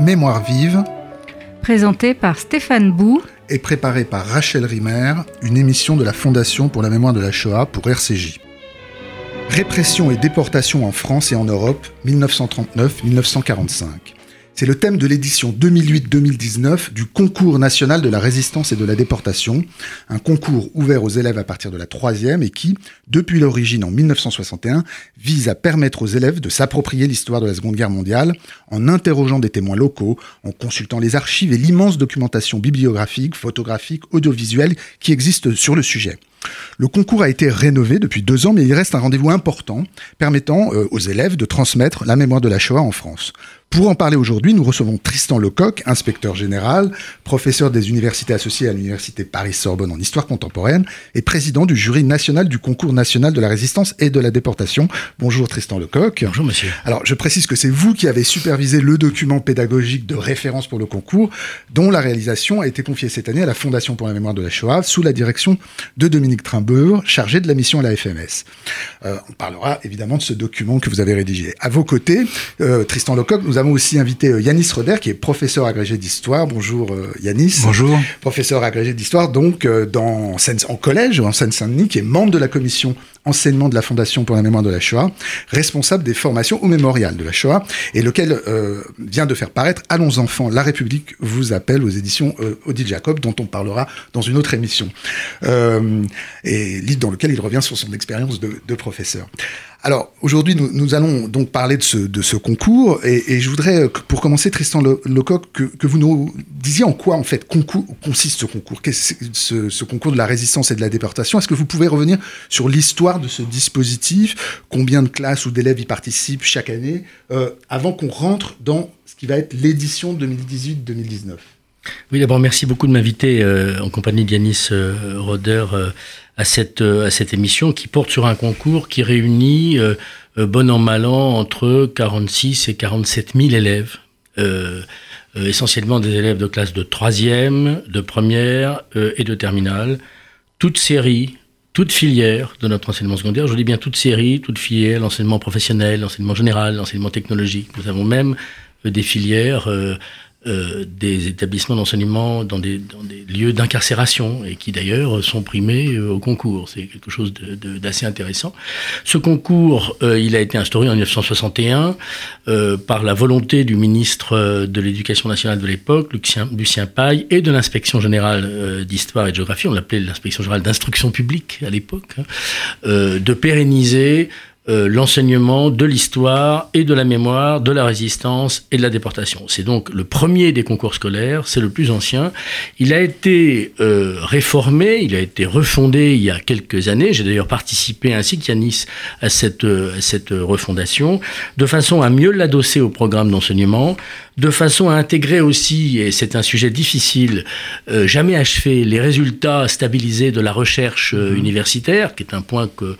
Mémoire vive, présenté par Stéphane Bou et préparé par Rachel Rimer, une émission de la Fondation pour la mémoire de la Shoah pour RCJ. Répression et déportation en France et en Europe, 1939-1945. C'est le thème de l'édition 2008-2019 du concours national de la résistance et de la déportation, un concours ouvert aux élèves à partir de la troisième et qui, depuis l'origine en 1961, vise à permettre aux élèves de s'approprier l'histoire de la Seconde Guerre mondiale en interrogeant des témoins locaux, en consultant les archives et l'immense documentation bibliographique, photographique, audiovisuelle qui existe sur le sujet. Le concours a été rénové depuis deux ans, mais il reste un rendez-vous important permettant euh, aux élèves de transmettre la mémoire de la Shoah en France. Pour en parler aujourd'hui, nous recevons Tristan Lecoq, inspecteur général, professeur des universités associées à l'université Paris-Sorbonne en histoire contemporaine et président du jury national du concours national de la résistance et de la déportation. Bonjour Tristan Lecoq. Bonjour monsieur. Alors je précise que c'est vous qui avez supervisé le document pédagogique de référence pour le concours, dont la réalisation a été confiée cette année à la Fondation pour la mémoire de la Shoah sous la direction de Dominique Trimbeur, chargé de la mission à la FMS. Euh, on parlera évidemment de ce document que vous avez rédigé. À vos côtés, euh, Tristan Lecoq, nous avons aussi invité euh, Yanis Roder, qui est professeur agrégé d'histoire. Bonjour Yanis. Bonjour. Professeur agrégé d'histoire, donc dans, en collège en Seine-Saint-Denis, qui est membre de la commission enseignement de la Fondation pour la mémoire de la Shoah, responsable des formations au mémorial de la Shoah, et lequel vient de faire paraître Allons enfants, la République vous appelle aux éditions Odile Jacob, dont on parlera dans une autre émission, et livre dans lequel il revient sur son expérience de, professeur. Alors aujourd'hui, nous, allons donc parler de ce, concours et, je voudrais, euh, pour commencer, Tristan Lecoq, que, vous nous disiez en quoi en fait consiste ce concours, ce, ce, concours de la résistance et de la déportation? Est-ce que vous pouvez revenir sur l'histoire de ce dispositif, combien de classes ou d'élèves y participent chaque année, euh, avant qu'on rentre dans ce qui va être l'édition 2018-2019 oui, d'abord, merci beaucoup de m'inviter euh, en compagnie d'Yanis Roder à cette, euh, à cette émission qui porte sur un concours qui réunit, euh, euh, bon an, mal an, entre 46 et 47 000 élèves. essentiellement des élèves de classe de troisième, de première et de terminale, toutes séries, toutes filières de notre enseignement secondaire. Je dis bien toutes séries, toutes filières, l'enseignement professionnel, l'enseignement général, l'enseignement technologique. Nous avons même des filières euh, des établissements d'enseignement dans des, lieux d'incarcération et qui d'ailleurs sont primés euh, au concours. C'est quelque chose d'assez intéressant. Ce concours, euh, il a été instauré en 1961 par la volonté du ministre de l'Éducation nationale de l'époque, Lucien, Lucien Paille, et de l'inspection générale d'histoire et de géographie, on l'appelait l'inspection générale d'instruction publique à l'époque, hein, de pérenniser euh, l'enseignement de l'histoire et de la mémoire, de la résistance et de la déportation. C'est donc le premier des concours scolaires, c'est le plus ancien. Il a été euh, réformé, il a été refondé il y a quelques années. J'ai d'ailleurs participé ainsi qu'Yanis à cette, à cette refondation, de façon à mieux l'adosser au programme d'enseignement, de façon à intégrer aussi, et c'est un sujet difficile, euh, jamais achevé, les résultats stabilisés de la recherche euh, mhm. universitaire, qui est un point que,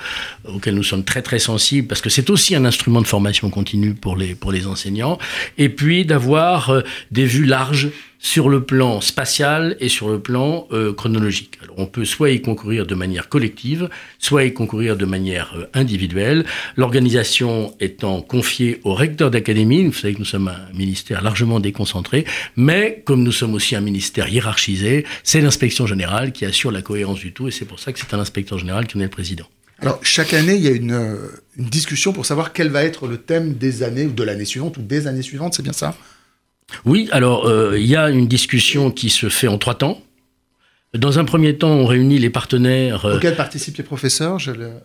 auquel nous sommes très très sensibles, parce que c'est aussi un instrument de formation continue pour les, pour les enseignants, et puis d'avoir euh, des vues larges sur le plan spatial et sur le plan euh, chronologique. Alors, on peut soit y concourir de manière collective, soit y concourir de manière euh, individuelle. L'organisation étant confiée au recteur d'académie, vous savez que nous sommes un ministère largement déconcentré, mais comme nous sommes aussi un ministère hiérarchisé, c'est l'inspection générale qui assure la cohérence du tout, et c'est pour ça que c'est un inspecteur général qui en est le président. Alors, chaque année, il y a une, euh, une discussion pour savoir quel va être le thème des années, ou de l'année suivante, ou des années suivantes, c'est bien ça? Oui, alors euh, il y a une discussion qui se fait en trois temps. Dans un premier temps, on réunit les partenaires. Euh, auxquels participent les professeurs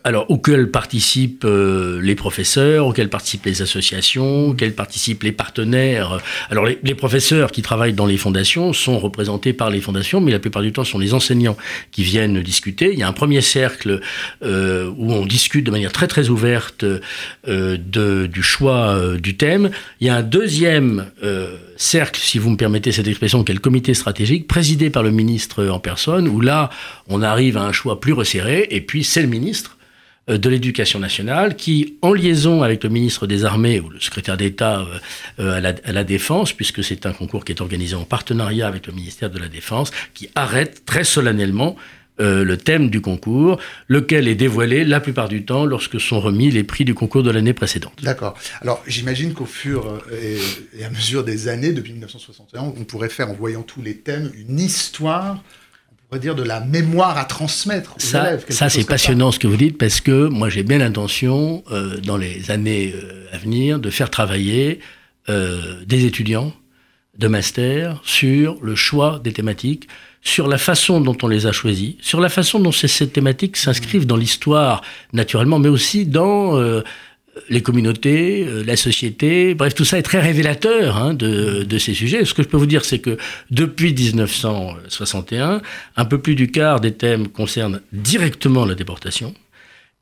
Alors, auxquels participent euh, les professeurs, auxquels participent les associations, auxquels participent les partenaires. Alors, les, les, professeurs qui travaillent dans les fondations sont représentés par les fondations, mais la plupart du temps, ce sont les enseignants qui viennent discuter. Il y a un premier cercle euh, où on discute de manière très très ouverte euh, de, du choix du thème. Il y a un deuxième cercle, si vous me permettez cette expression, qui est le comité stratégique, présidé par le ministre en personne, où là, on arrive à un choix plus resserré, et puis c'est le ministre euh, de l'Éducation nationale qui, en liaison avec le ministre des Armées ou le secrétaire d'État euh, euh, à, la, Défense, puisque c'est un concours qui est organisé en partenariat avec le ministère de la Défense, qui arrête très solennellement le thème du concours, lequel est dévoilé la plupart du temps lorsque sont remis les prix du concours de l'année précédente. D'accord. Alors j'imagine qu'au fur et, à mesure des années, depuis 1961, on pourrait faire, en voyant tous les thèmes, une histoire on pourrait dire de la mémoire à transmettre aux ça, élèves. Ça, c'est passionnant ce que vous dites parce que moi, j'ai bien l'intention, euh, dans les années euh, à venir, de faire travailler des étudiants de master sur le choix des thématiques, sur la façon dont on les a choisis, sur la façon dont ces, thématiques s'inscrivent dans l'histoire naturellement, mais aussi dans euh, les communautés, euh, la société. Bref, tout ça est très révélateur hein, de, ces sujets. Ce que je peux vous dire, c'est que depuis 1961, un peu plus du quart des thèmes concernent directement la déportation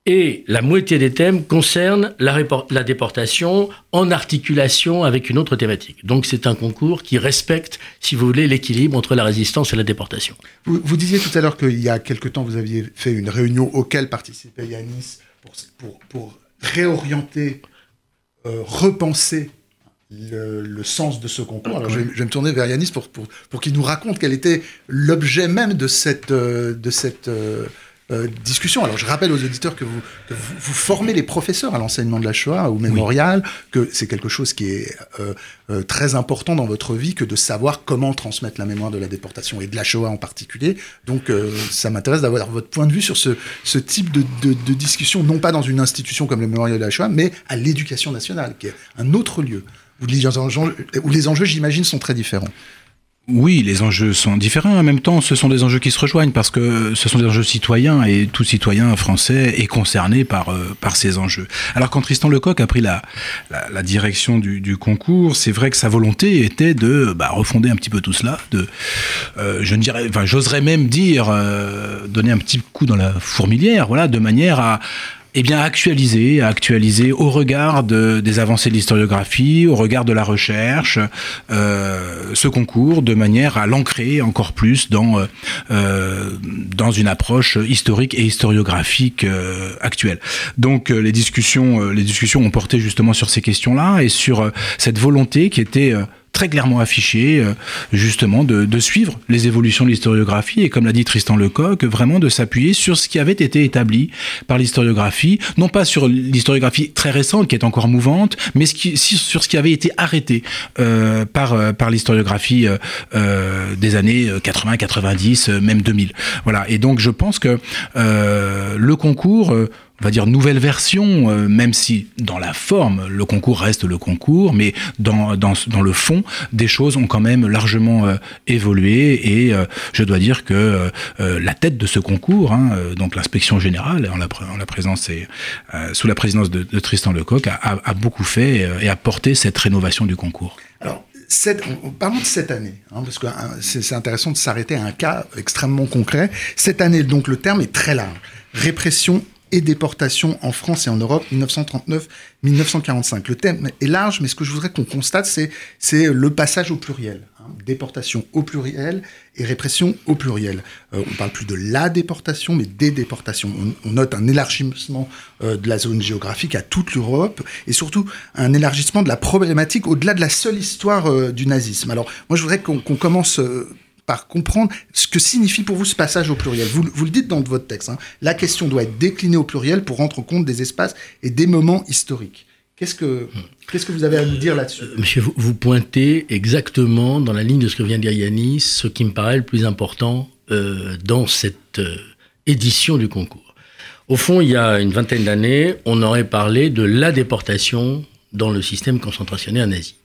et la moitié des thèmes concernent la, déportation en articulation avec une autre thématique. Donc c'est un concours qui respecte, si vous voulez, l'équilibre entre la résistance et la déportation. Vous, vous disiez tout à l'heure qu'il y a quelque temps, vous aviez fait une réunion auquel participait Yanis pour, pour, pour réorienter, euh, repenser le, le, sens de ce concours. Alors, je, vais, je, vais, me tourner vers Yanis pour, pour, pour qu'il nous raconte quel était l'objet même de cette, euh, de cette euh, discussion. Alors je rappelle aux auditeurs que vous, que vous, vous, formez les professeurs à l'enseignement de la Shoah, au mémorial, que c'est quelque chose qui est euh, euh, très important dans votre vie, que de savoir comment transmettre la mémoire de la déportation et de la Shoah en particulier. Donc euh, ça m'intéresse d'avoir votre point de vue sur ce, ce type de, de, de, discussion, non pas dans une institution comme le mémorial de la Shoah, mais à l'éducation nationale, qui est un autre lieu où les enjeux j'imagine, sont très différents. Oui, les enjeux sont différents. En même temps, ce sont des enjeux qui se rejoignent parce que ce sont des enjeux citoyens et tout citoyen français est concerné par euh, par ces enjeux. Alors quand Tristan Lecoq a pris la la, direction du, du concours, c'est vrai que sa volonté était de bah, refonder un petit peu tout cela, de euh, je ne dirais, enfin j'oserais même dire euh, donner un petit coup dans la fourmilière, voilà, de manière à eh bien, actualiser, actualiser au regard de, des avancées de l'historiographie, au regard de la recherche, euh, ce concours de manière à l'ancrer encore plus dans, euh, dans une approche historique et historiographique euh, actuelle. Donc, les discussions, les discussions ont porté justement sur ces questions-là et sur cette volonté qui était très clairement affiché, euh, justement, de, suivre les évolutions de l'historiographie et, comme l'a dit Tristan Lecoq, vraiment de s'appuyer sur ce qui avait été établi par l'historiographie, non pas sur l'historiographie très récente qui est encore mouvante, mais sur ce qui avait été arrêté euh, par, euh, par l'historiographie des années 80, 90, même 2000. Voilà. Et donc, je pense que le concours on va dire nouvelle version, euh, même si dans la forme le concours reste le concours, mais dans, dans, dans le fond des choses ont quand même largement euh, évolué et euh, je dois dire que la tête de ce concours, hein, donc l'inspection générale en la, en la présence et sous la présidence de, Tristan Lecoq, a, a, beaucoup fait et a porté cette rénovation du concours. Alors, cette, parlons de cette année, hein, parce que c'est intéressant de s'arrêter à un cas extrêmement concret. Cette année, donc, le terme est très large. Répression et déportation en France et en Europe 1939-1945. Le thème est large, mais ce que je voudrais qu'on constate, c'est c'est le passage au pluriel. Hein, déportation au pluriel et répression au pluriel. Euh, on parle plus de la déportation, mais des déportations. On, note un élargissement euh, de la zone géographique à toute l'Europe et surtout un élargissement de la problématique au-delà de la seule histoire euh, du nazisme. Alors moi, je voudrais qu'on qu commence par comprendre ce que signifie pour vous ce passage au pluriel. Vous, vous le dites dans votre texte, hein, la question doit être déclinée au pluriel pour rendre compte des espaces et des moments historiques. Qu'est-ce que, qu'est-ce que vous avez à nous dire là-dessus? Monsieur, vous, vous, pointez exactement dans la ligne de ce que vient de dire Yanis, ce qui me paraît le plus important euh, dans cette euh, édition du concours. Au fond, il y a une vingtaine d'années, on aurait parlé de la déportation dans le système concentrationnaire nazi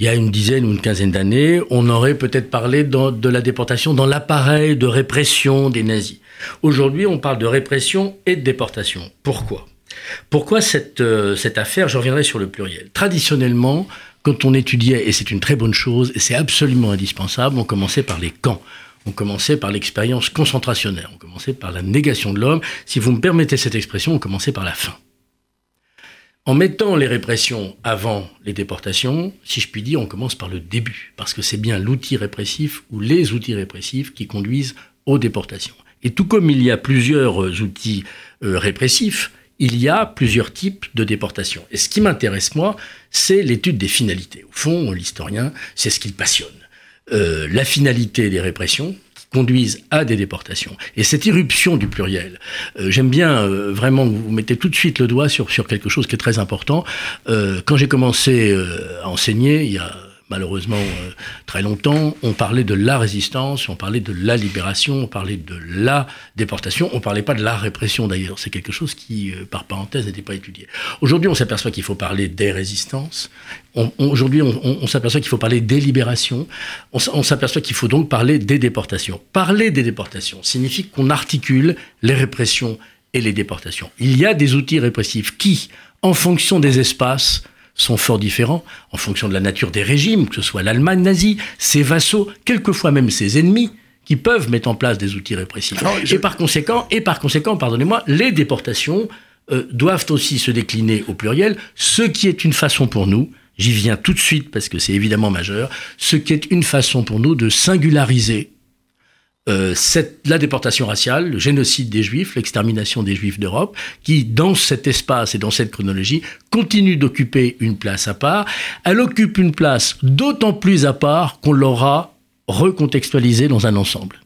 il y a une dizaine ou une quinzaine d'années, on aurait peut-être parlé de la déportation dans l'appareil de répression des nazis. Aujourd'hui, on parle de répression et de déportation. Pourquoi? Pourquoi cette, euh, cette affaire? Je reviendrai sur le pluriel. Traditionnellement, quand on étudiait, et c'est une très bonne chose, et c'est absolument indispensable, on commençait par les camps. On commençait par l'expérience concentrationnaire, on commençait par la négation de l'homme. Si vous me permettez cette expression, on commençait par la fin. En mettant les répressions avant les déportations, si je puis dire, on commence par le début, parce que c'est bien l'outil répressif ou les outils répressifs qui conduisent aux déportations. Et tout comme il y a plusieurs outils euh, répressifs, il y a plusieurs types de déportations. Et ce qui m'intéresse, moi, c'est l'étude des finalités. Au fond, l'historien, c'est ce qu'il passionne. Euh, la finalité des répressions, conduisent à des déportations. Et cette irruption du pluriel, euh, j'aime bien euh, vraiment, vous mettez tout de suite le doigt sur, sur quelque chose qui est très important. Euh, quand j'ai commencé à enseigner, il y a malheureusement euh, très longtemps, on parlait de la résistance, on parlait de la libération, on parlait de la déportation, on parlait pas de la répression d'ailleurs. C'est quelque chose qui, euh, par parenthèse, n'était pas étudié. Aujourd'hui, on s'aperçoit qu'il faut parler des résistances. Aujourd'hui, on, s'aperçoit qu'il faut parler des libérations. On, on s'aperçoit qu'il faut donc parler des déportations. Parler des déportations signifie qu'on articule les répressions et les déportations. Il y a des outils répressifs qui, en fonction des espaces, sont fort différents en fonction de la nature des régimes, que ce soit l'Allemagne nazie, ses vassaux, quelquefois même ses ennemis, qui peuvent mettre en place des outils répressifs. Et par conséquent, et par conséquent, pardonnez-moi, les déportations euh, doivent aussi se décliner au pluriel, ce qui est une façon pour nous, j'y viens tout de suite parce que c'est évidemment majeur, ce qui est une façon pour nous de singulariser euh, la déportation raciale, le génocide des Juifs, l'extermination des Juifs d'Europe, qui, dans cet espace et dans cette chronologie, continue d'occuper une place à part. Elle occupe une place d'autant plus à part qu'on l'aura recontextualisée dans un ensemble.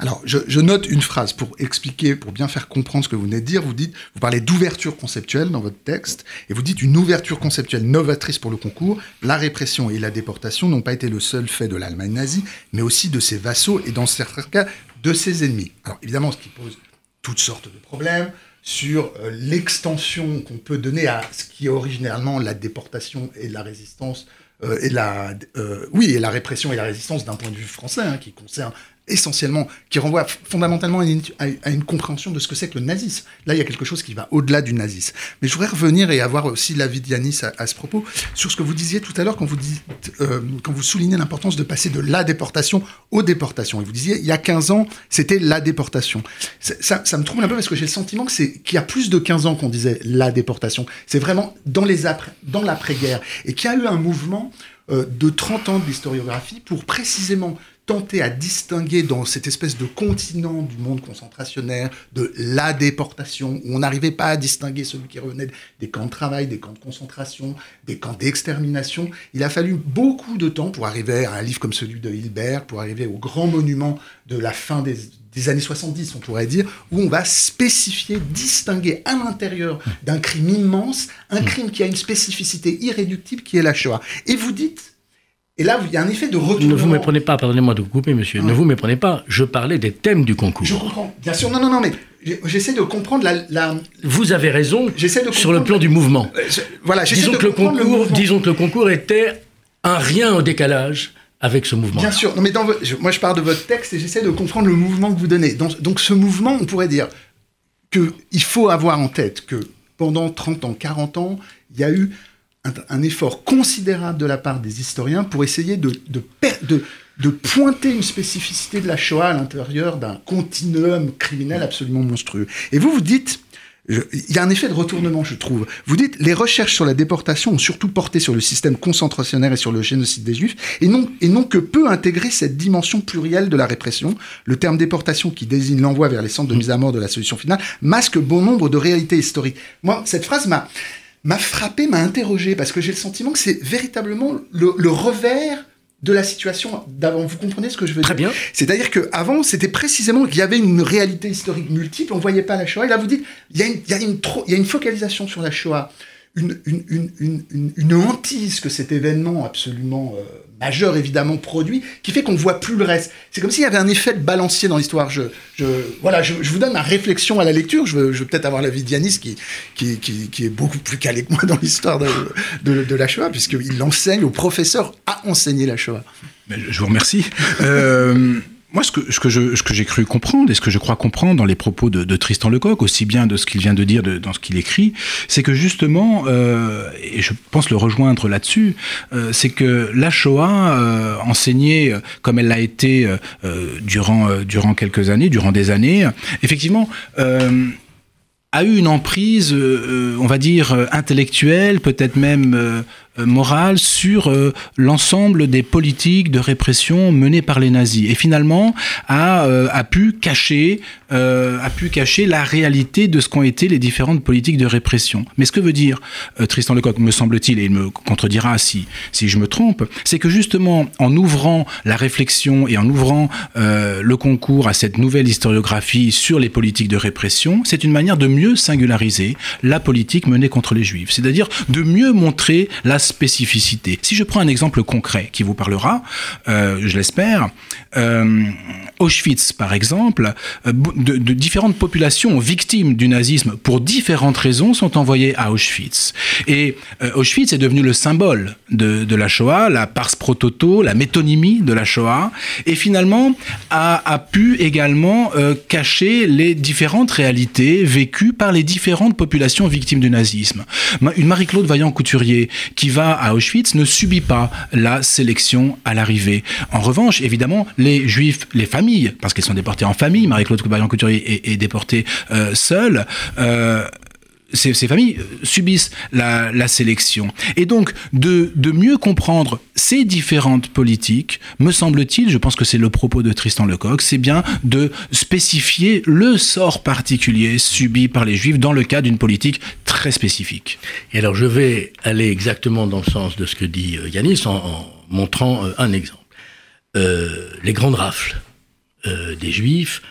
Alors, je, note une phrase pour expliquer, pour bien faire comprendre ce que vous venez de dire. Vous dites, vous parlez d'ouverture conceptuelle dans votre texte, et vous dites une ouverture conceptuelle novatrice pour le concours. La répression et la déportation n'ont pas été le seul fait de l'Allemagne nazie, mais aussi de ses vassaux et dans certains cas de ses ennemis. Alors, évidemment, ce qui pose toutes sortes de problèmes sur euh, l'extension qu'on peut donner à ce qui est originalement la déportation et la résistance euh, et la, euh, oui, et la répression et la résistance d'un point de vue français, hein, qui concerne essentiellement, qui renvoie fondamentalement à une, compréhension de ce que c'est que le nazisme. Là, il y a quelque chose qui va au-delà du nazisme. Mais je voudrais revenir et avoir aussi l'avis d'Yanis à, à, ce propos sur ce que vous disiez tout à l'heure quand vous dites, euh, quand vous soulignez l'importance de passer de la déportation aux déportations. Et vous disiez, il y a 15 ans, c'était la déportation. Ça, me trouble un peu parce que j'ai le sentiment que c'est qu'il y a plus de 15 ans qu'on disait la déportation. C'est vraiment dans dans l'après-guerre et qu'il y a eu un mouvement euh, de 30 ans de pour précisément tenter à distinguer dans cette espèce de continent du monde concentrationnaire de la déportation, où on n'arrivait pas à distinguer celui qui revenait des camps de travail, des camps de concentration, des camps d'extermination. Il a fallu beaucoup de temps pour arriver à un livre comme celui de Hilbert, pour arriver au grand monument de la fin des, des années 70, on pourrait dire, où on va spécifier, distinguer à l'intérieur d'un crime immense, un crime qui a une spécificité irréductible qui est la Shoah. Et vous dites, et là, il y a un effet de retour. Ne vous méprenez pas, pardonnez-moi de vous couper, monsieur. Ne vous méprenez pas. Je parlais des thèmes du concours. Je comprends. Bien sûr. Non, non, non, mais j'essaie de comprendre la, Vous avez raison. De sur le plan du mouvement. Euh, voilà. Disons de que le concours, disons que le concours était un rien au décalage avec ce mouvement. Bien sûr. Non, mais dans, moi, je parle de votre texte et j'essaie de comprendre le mouvement que vous donnez. Donc, donc ce mouvement, on pourrait dire qu'il faut avoir en tête que pendant 30 ans, 40 ans, il y a eu un, effort considérable de la part des historiens pour essayer de, pointer une spécificité de la Shoah à l'intérieur d'un continuum criminel absolument monstrueux. Et vous, vous dites, il y a un effet de retournement, je trouve. Vous dites, les recherches sur la déportation ont surtout porté sur le système concentrationnaire et sur le génocide des Juifs, et non, et non que peu intégrer cette dimension plurielle de la répression. Le terme déportation, qui désigne l'envoi vers les centres de mise à mort de la solution finale, masque bon nombre de réalités historiques. Moi, cette phrase m'a m'a frappé, m'a interrogé, parce que j'ai le sentiment que c'est véritablement le, revers de la situation d'avant. Vous comprenez ce que je veux dire Très bien. C'est-à-dire qu'avant, c'était précisément qu'il y avait une réalité historique multiple, on ne voyait pas la Shoah. Et là, vous dites, il y y y a une focalisation sur la Shoah une, une, une, une, hantise que cet événement absolument euh, majeur, évidemment, produit, qui fait qu'on ne voit plus le reste. C'est comme s'il y avait un effet de balancier dans l'histoire. Je, je, voilà, je, vous donne ma réflexion à la lecture. Je veux, je veux peut-être avoir l'avis d'Yanis, qui, qui, qui, qui, est beaucoup plus calé que moi dans l'histoire de, de, de, la Shoah, puisqu'il enseigne aux professeurs à enseigner la Shoah. Je vous remercie. Euh moi, ce que, je, j'ai cru comprendre et ce que je crois comprendre dans les propos de, Tristan Lecoq, aussi bien de ce qu'il vient de dire de, dans ce qu'il écrit, c'est que justement, euh, et je pense le rejoindre là-dessus, euh, c'est que la Shoah, euh, enseignée comme elle l'a été durant, durant quelques années, durant des années, effectivement, a eu une emprise, on va dire, intellectuelle, peut-être même morale sur l'ensemble des politiques de répression menées par les nazis et finalement a, a pu cacher a pu cacher la réalité de ce qu'ont été les différentes politiques de répression. Mais ce que veut dire Tristan Lecoq, me semble-t-il, et il me contredira si, si je me trompe, c'est que justement en ouvrant la réflexion et en ouvrant le concours à cette nouvelle historiographie sur les politiques de répression, c'est une manière de mieux singulariser la politique menée contre les juifs, c'est-à-dire de mieux montrer la spécificité. Si je prends un exemple concret qui vous parlera, euh, je l'espère, Auschwitz par exemple, euh, de, différentes populations victimes du nazisme pour différentes raisons sont envoyées à Auschwitz. Et Auschwitz est devenu le symbole de, la Shoah, la pars pro toto, la métonymie de la Shoah, et finalement a pu également cacher les différentes réalités vécues par les différentes populations victimes du nazisme. Une Marie-Claude Vaillant-Couturier qui va à Auschwitz ne subit pas la sélection à l'arrivée. En revanche, évidemment, les juifs, les familles, parce qu'elles sont déportées en famille, Marie-Claude Vaillant-Couturier est, déportée euh, seule, euh, ces, familles subissent la, sélection. Et donc, de, mieux comprendre ces différentes politiques, me semble-t-il, je pense que c'est le propos de Tristan Lecoq, c'est bien de spécifier le sort particulier subi par les Juifs dans le cas d'une politique très spécifique. Et alors, je vais aller exactement dans le sens de ce que dit euh, Yanis en, montrant un exemple. Les grandes rafles des Juifs,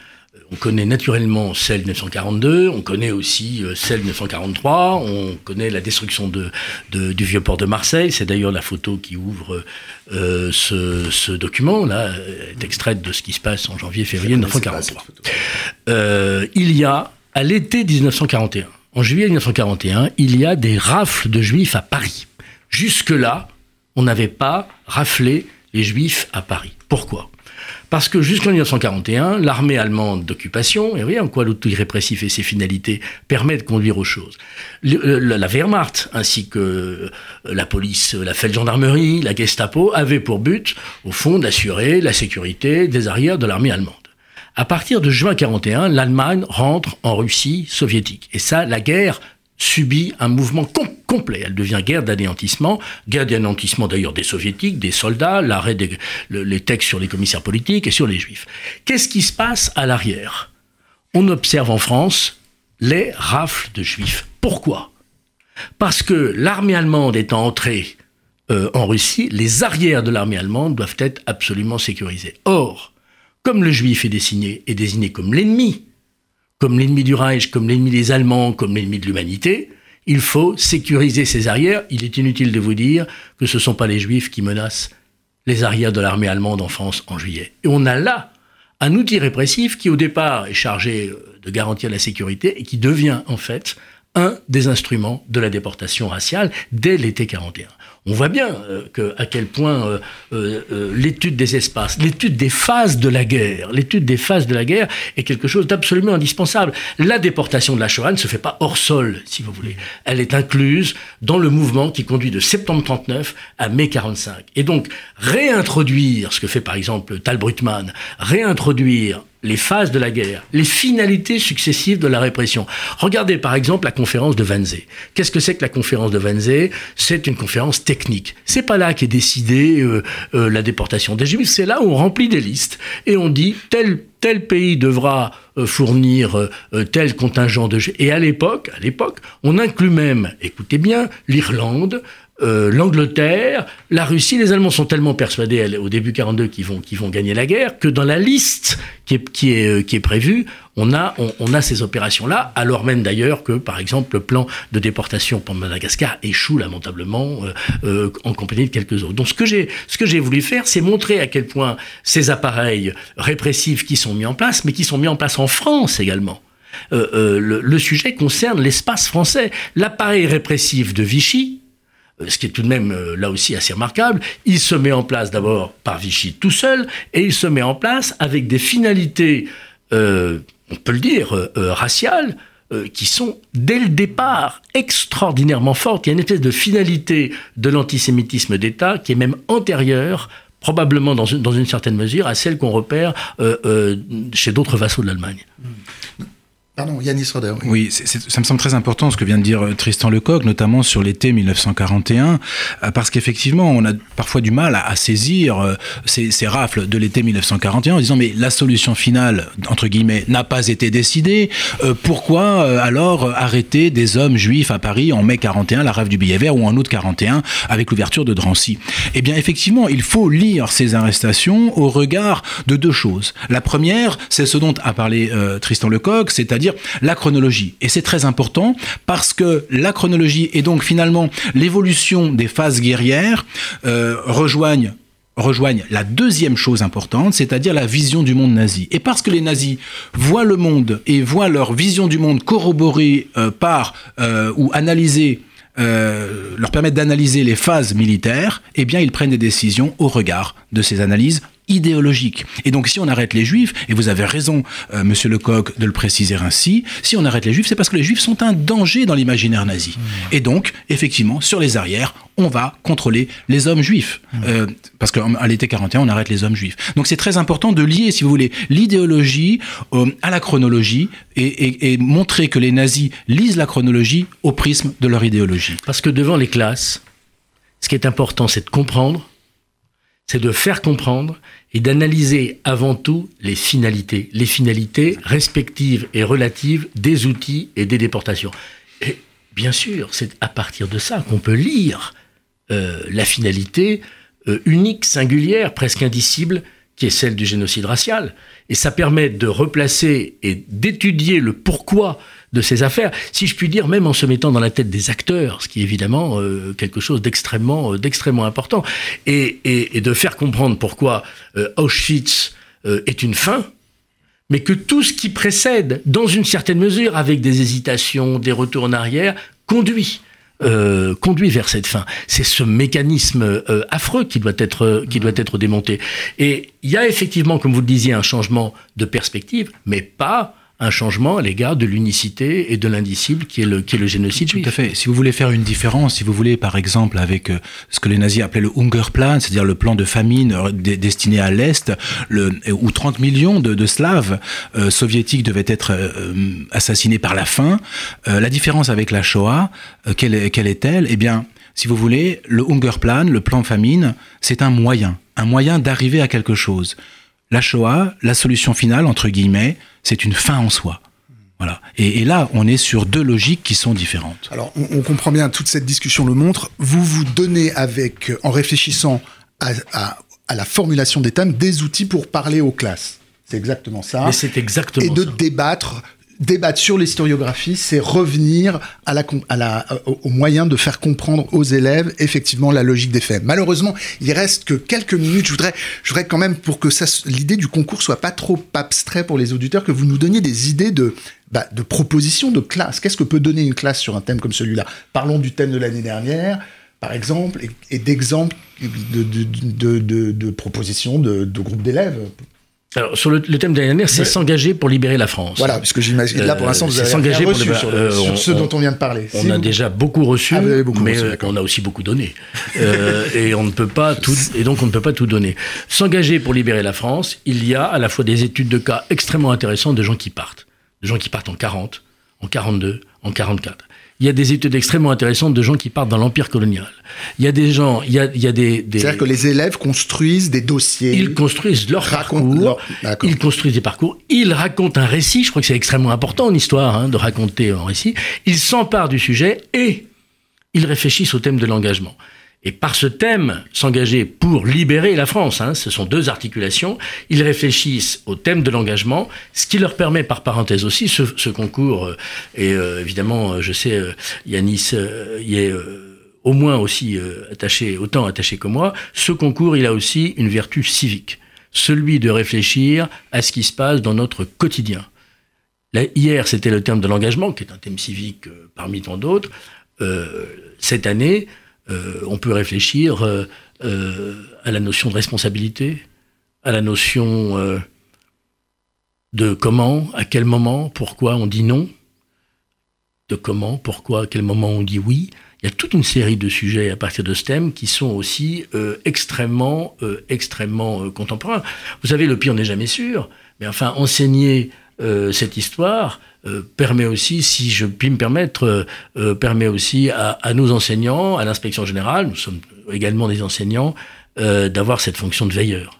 on connaît naturellement celle de 1942, on connaît aussi euh, celle de 1943, on connaît la destruction de, du vieux port de Marseille. C'est d'ailleurs la photo qui ouvre euh, ce, document, là, est extraite de ce qui se passe en janvier-février 1943. Euh, il y a, à l'été 1941, en juillet 1941, il y a des rafles de juifs à Paris. Jusque-là, on n'avait pas raflé les juifs à Paris. Pourquoi? Parce que jusqu'en 1941, l'armée allemande d'occupation, et oui, en quoi l'outil répressif et ses finalités permettent de conduire aux choses. la Wehrmacht, ainsi que euh, la police, la Feldgendarmerie, la Gestapo, avaient pour but, au fond, d'assurer la sécurité des arrières de l'armée allemande. À partir de juin 1941, l'Allemagne rentre en Russie soviétique. Et ça, la guerre subit un mouvement complet. Elle devient guerre d'anéantissement, guerre d'anéantissement d'ailleurs des soviétiques, des soldats, l'arrêt des les textes sur les commissaires politiques et sur les juifs. Qu'est-ce qui se passe à l'arrière? On observe en France les rafles de juifs. Pourquoi? Parce que l'armée allemande étant entrée euh, en Russie, les arrières de l'armée allemande doivent être absolument sécurisés. Or, comme le juif est désigné, est désigné comme l'ennemi comme l'ennemi du Reich, comme l'ennemi des Allemands, comme l'ennemi de l'humanité, il faut sécuriser ses arrières. Il est inutile de vous dire que ce ne sont pas les Juifs qui menacent les arrières de l'armée allemande en France en juillet. Et on a là un outil répressif qui au départ est chargé de garantir la sécurité et qui devient en fait un des instruments de la déportation raciale dès l'été 41 on voit bien euh, à quel point euh, euh, l'étude des espaces, l'étude des phases de la guerre, l'étude des phases de la guerre est quelque chose d'absolument indispensable. La déportation de la Shoah ne se fait pas hors sol, si vous voulez. Elle est incluse dans le mouvement qui conduit de septembre 39 à mai 45. Et donc, réintroduire ce que fait par exemple Tal Brutmann, réintroduire les phases de la guerre, les finalités successives de la répression. Regardez par exemple la conférence de Wannsee. Qu'est-ce que c'est que la conférence de Wannsee? C'est une conférence technique. C'est pas là qu'est décidée euh, euh, la déportation des Juifs, c'est là où on remplit des listes et on dit tel pays devra euh, fournir tel contingent de. Et à l'époque, on inclut même, écoutez bien, l'Irlande, euh, l'Angleterre, la Russie, les Allemands sont tellement persuadés au début 42 qu'ils vont, vont gagner la guerre que dans la liste qui est, qui est, euh, qui est prévue, on a, on, a ces opérations-là, alors même d'ailleurs que, par exemple, le plan de déportation pour Madagascar échoue lamentablement euh, en compagnie de quelques autres. Donc ce que j'ai, ce que j'ai voulu faire, c'est montrer à quel point ces appareils répressifs qui sont mis en place, mais qui sont mis en place en France également. le, le sujet concerne l'espace français. L'appareil répressif de Vichy, ce qui est tout de même euh, là aussi assez remarquable, il se met en place d'abord par Vichy tout seul, et il se met en place avec des finalités, euh, on peut le dire, euh, raciales, qui sont dès le départ extraordinairement fortes. Il y a une espèce de finalité de l'antisémitisme d'État qui est même antérieure probablement dans une, dans une certaine mesure à celle qu'on repère chez d'autres vassaux de l'Allemagne. Pardon, Yanis Roder. Oui, ça me semble très important ce que vient de dire euh, Tristan Lecoq, notamment sur l'été 1941, euh, parce qu'effectivement, on a parfois du mal à, saisir euh, ces, rafles de l'été 1941 en disant mais la solution finale, entre guillemets, n'a pas été décidée. pourquoi alors arrêter des hommes juifs à Paris en mai 41, la rafle du billet vert, ou en août 41, avec l'ouverture de Drancy? Eh bien, effectivement, il faut lire ces arrestations au regard de deux choses. La première, c'est ce dont a parlé Tristan Lecoq, c'est-à-dire la chronologie. Et c'est très important parce que la chronologie et donc finalement l'évolution des phases guerrières euh, rejoignent la deuxième chose importante, c'est-à-dire la vision du monde nazi. Et parce que les nazis voient le monde et voient leur vision du monde corroborée euh, par euh, ou analysée leur permettre d'analyser les phases militaires, eh bien ils prennent des décisions au regard de ces analyses idéologique. Et donc si on arrête les juifs, et vous avez raison, euh, monsieur Lecoq, de le préciser ainsi, si on arrête les juifs, c'est parce que les juifs sont un danger dans l'imaginaire nazi. Mmh. Et donc, effectivement, sur les arrières, on va contrôler les hommes juifs. Mmh. Euh, parce qu'à l'été 41, on arrête les hommes juifs. Donc c'est très important de lier, si vous voulez, l'idéologie euh, à la chronologie et, et montrer que les nazis lisent la chronologie au prisme de leur idéologie. Parce que devant les classes, ce qui est important, c'est de comprendre, c'est de faire comprendre et d'analyser avant tout les finalités, les finalités respectives et relatives des outils et des déportations. Et bien sûr, c'est à partir de ça qu'on peut lire euh, la finalité euh, unique, singulière, presque indicible, qui est celle du génocide racial. Et ça permet de replacer et d'étudier le pourquoi de ces affaires, si je puis dire, même en se mettant dans la tête des acteurs, ce qui est évidemment euh, quelque chose d'extrêmement, euh, d'extrêmement important, et, et, de faire comprendre pourquoi euh, Auschwitz est une fin, mais que tout ce qui précède, dans une certaine mesure, avec des hésitations, des retours en arrière, conduit. conduit vers cette fin. C'est ce mécanisme affreux qui doit être qui doit être démonté. Et il y a effectivement, comme vous le disiez, un changement de perspective, mais pas un changement à l'égard de l'unicité et de l'indicible qui est le, qui est le génocide juif. Tout à fait. Si vous voulez faire une différence, si vous voulez, par exemple, avec euh, ce que les nazis appelaient le Hungerplan, c'est-à-dire le plan de famine euh, destiné à l'Est, le, où 30 millions de, de Slaves euh, soviétiques devaient être assassinés par la faim, la différence avec la Shoah, quelle, quelle est-elle? Eh bien, si vous voulez, le Hungerplan, le plan famine, c'est un moyen, un moyen d'arriver à quelque chose. La Shoah, la solution finale, entre guillemets, c'est une fin en soi. Voilà. Et, là, on est sur deux logiques qui sont différentes. Alors, on, comprend bien, toute cette discussion le montre. Vous vous donnez avec, en réfléchissant à, à la formulation des thèmes, des outils pour parler aux classes. C'est exactement ça. Mais c'est exactement Et de débattre débattre sur l'historiographie, c'est revenir la, au moyen de faire comprendre aux élèves effectivement la logique des faits. Malheureusement, il reste que quelques minutes. Je voudrais, je voudrais quand même pour que l'idée du concours soit pas trop abstrait pour les auditeurs, que vous nous donniez des idées de, bah, propositions de classe. Qu'est-ce que peut donner une classe sur un thème comme celui-là? Parlons du thème de l'année dernière par exemple, et, d'exemples de, de, de, de, propositions de, groupes d'élèves alors, sur le, thème de l'année dernière, c'est s'engager pour libérer la France. Voilà, puisque j'imagine, là, pour l'instant, vous avez s'engager reçu pour sur, euh, sur ce dont on vient de parler. On a déjà beaucoup reçu, ah, mais euh, on a aussi beaucoup donné. euh, et on ne peut pas tout, et donc on ne peut pas tout donner. S'engager pour libérer la France, il y a à la fois des études de cas extrêmement intéressantes de gens qui partent. De gens qui partent en 40, en 42, en 44 il y a des études extrêmement intéressantes de gens qui partent dans l'empire colonial. Il y a des gens, il y a, il y a des, des... C'est-à-dire que les élèves construisent des dossiers. Ils construisent leur parcours. Ils construisent des parcours. Ils racontent un récit. Je crois que c'est extrêmement important en histoire hein, de raconter un récit. Ils s'emparent du sujet et ils réfléchissent au thème de l'engagement. Et par ce thème, s'engager pour libérer la France, hein, ce sont deux articulations, ils réfléchissent au thème de l'engagement, ce qui leur permet, par parenthèse aussi, ce, concours, euh, et euh, évidemment, euh, je sais, Yanis y est au moins aussi attaché, autant attaché que moi, ce concours, il a aussi une vertu civique, celui de réfléchir à ce qui se passe dans notre quotidien. hier, c'était le thème de l'engagement, qui est un thème civique parmi tant d'autres. cette année, euh, on peut réfléchir euh, euh, à la notion de responsabilité, à la notion de comment, à quel moment, pourquoi on dit non, de comment, pourquoi, à quel moment on dit oui. Il y a toute une série de sujets à partir de ce thème qui sont aussi extrêmement, extrêmement contemporains. Vous savez, le pire n'est jamais sûr, mais enfin, enseigner cette histoire permet aussi, si je puis me permettre, permet aussi à, nos enseignants, à l'inspection générale, nous sommes également des enseignants, d'avoir cette fonction de veilleur.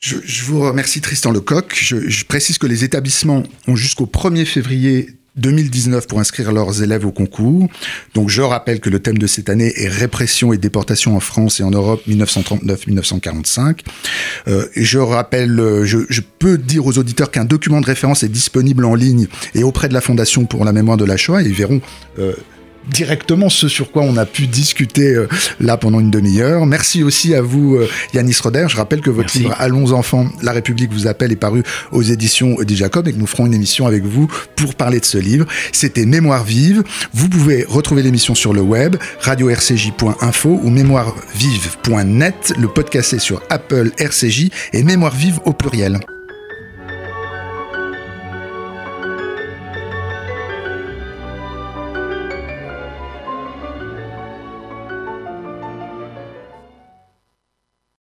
Je, vous remercie Tristan Lecoq. Je précise que les établissements ont jusqu'au 1er février 2019 pour inscrire leurs élèves au concours. Donc je rappelle que le thème de cette année est répression et déportation en France et en Europe 1939-1945. Euh, je rappelle, euh, je, je, peux dire aux auditeurs qu'un document de référence est disponible en ligne et auprès de la Fondation pour la mémoire de la Shoah et ils verront euh, directement ce sur quoi on a pu discuter euh, là pendant une demi-heure. Merci aussi à vous, euh, Yanis Roder. Je rappelle que votre Merci. livre Allons enfants, la République vous appelle est paru aux éditions Di Jacob et que nous ferons une émission avec vous pour parler de ce livre. C'était Mémoire vive. Vous pouvez retrouver l'émission sur le web, radio-rcj.info ou mémoirevive.net. Le podcast est sur Apple RCJ et Mémoire vive au pluriel.